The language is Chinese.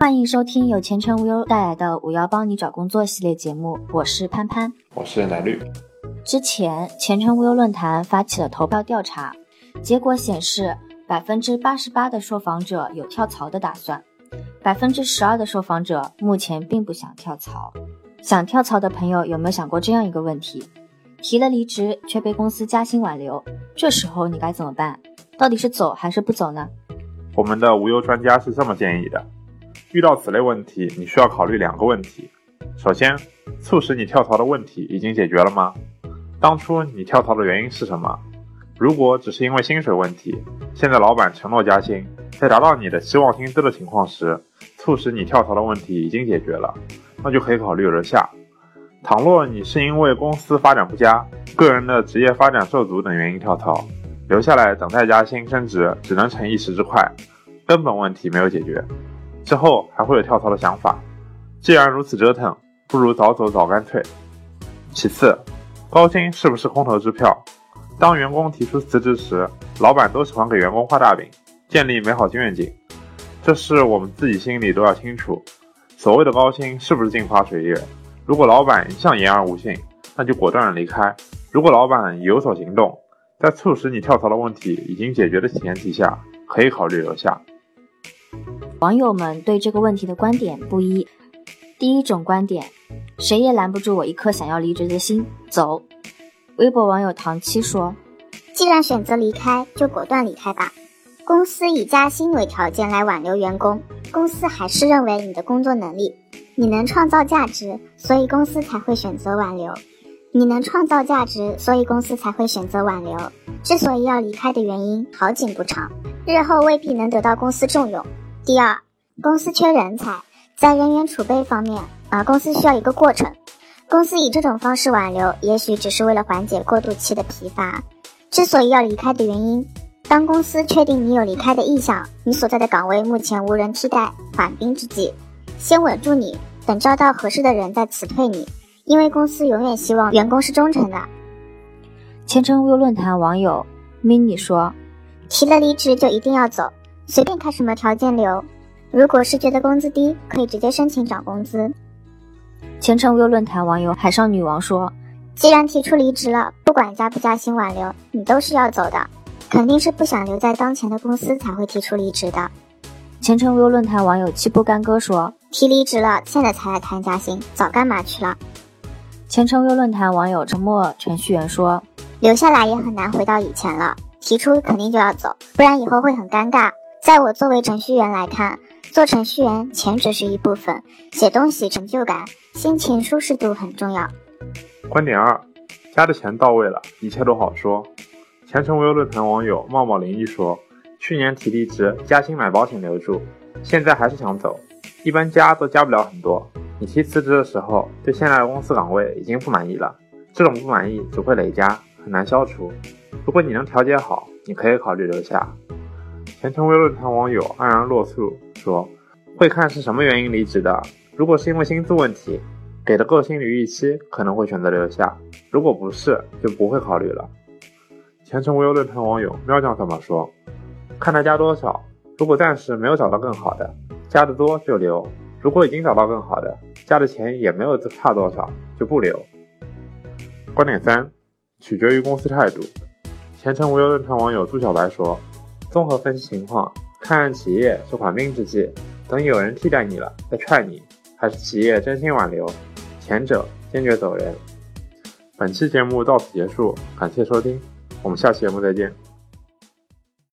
欢迎收听由前程无忧带来的“五幺帮你找工作”系列节目，我是潘潘，我是蓝绿。之前前程无忧论坛发起了投票调查，结果显示，百分之八十八的受访者有跳槽的打算，百分之十二的受访者目前并不想跳槽。想跳槽的朋友有没有想过这样一个问题？提了离职却被公司加薪挽留，这时候你该怎么办？到底是走还是不走呢？我们的无忧专家是这么建议的：遇到此类问题，你需要考虑两个问题。首先，促使你跳槽的问题已经解决了吗？当初你跳槽的原因是什么？如果只是因为薪水问题，现在老板承诺加薪，在达到你的期望薪资的情况时，促使你跳槽的问题已经解决了，那就可以考虑留下。倘若你是因为公司发展不佳、个人的职业发展受阻等原因跳槽，留下来等待加薪升职，只能逞一时之快，根本问题没有解决，之后还会有跳槽的想法。既然如此折腾，不如早走早干脆。其次，高薪是不是空头支票？当员工提出辞职时，老板都喜欢给员工画大饼，建立美好愿景，这是我们自己心里都要清楚。所谓的高薪是不是镜花水月？如果老板一向言而无信，那就果断的离开；如果老板有所行动，在促使你跳槽的问题已经解决的前提下，可以考虑留下。网友们对这个问题的观点不一。第一种观点，谁也拦不住我一颗想要离职的心，走。微博网友唐七说：“既然选择离开，就果断离开吧。公司以加薪为条件来挽留员工，公司还是认为你的工作能力，你能创造价值，所以公司才会选择挽留。”你能创造价值，所以公司才会选择挽留。之所以要离开的原因，好景不长，日后未必能得到公司重用。第二，公司缺人才，在人员储备方面，啊，公司需要一个过程。公司以这种方式挽留，也许只是为了缓解过渡期的疲乏。之所以要离开的原因，当公司确定你有离开的意向，你所在的岗位目前无人替代，缓兵之计，先稳住你，等招到合适的人再辞退你。因为公司永远希望员工是忠诚的。前程无忧论坛网友 mini 说：“提了离职就一定要走，随便开什么条件留。如果是觉得工资低，可以直接申请涨工资。”前程无忧论坛网友海上女王说：“既然提出离职了，不管加不加薪挽留，你都是要走的，肯定是不想留在当前的公司才会提出离职的。”前程无忧论坛网友七不干哥说：“提离职了，现在才来谈加薪，早干嘛去了？”前程无忧论坛网友沉默程序员说：“留下来也很难回到以前了，提出肯定就要走，不然以后会很尴尬。在我作为程序员来看，做程序员钱只是一部分，写东西成就感、心情舒适度很重要。”观点二：加的钱到位了，一切都好说。前程无忧论坛网友茂茂零一说：“去年提离职，加薪买保险留住，现在还是想走，一般加都加不了很多。”你提辞职的时候，对现在的公司岗位已经不满意了，这种不满意只会累加，很难消除。如果你能调节好，你可以考虑留下。前程无忧论坛网友安然落素说：“会看是什么原因离职的，如果是因为薪资问题，给的够心理预期，可能会选择留下；如果不是，就不会考虑了。”前程无忧论坛网友喵酱怎么说？看他加多少，如果暂时没有找到更好的，加的多就留。如果已经找到更好的，加的钱也没有差多少，就不留。观点三，取决于公司态度。前程无忧论坛网友朱小白说：“综合分析情况，看企业是缓兵之计，等有人替代你了再踹你，还是企业真心挽留，前者坚决走人。”本期节目到此结束，感谢收听，我们下期节目再见。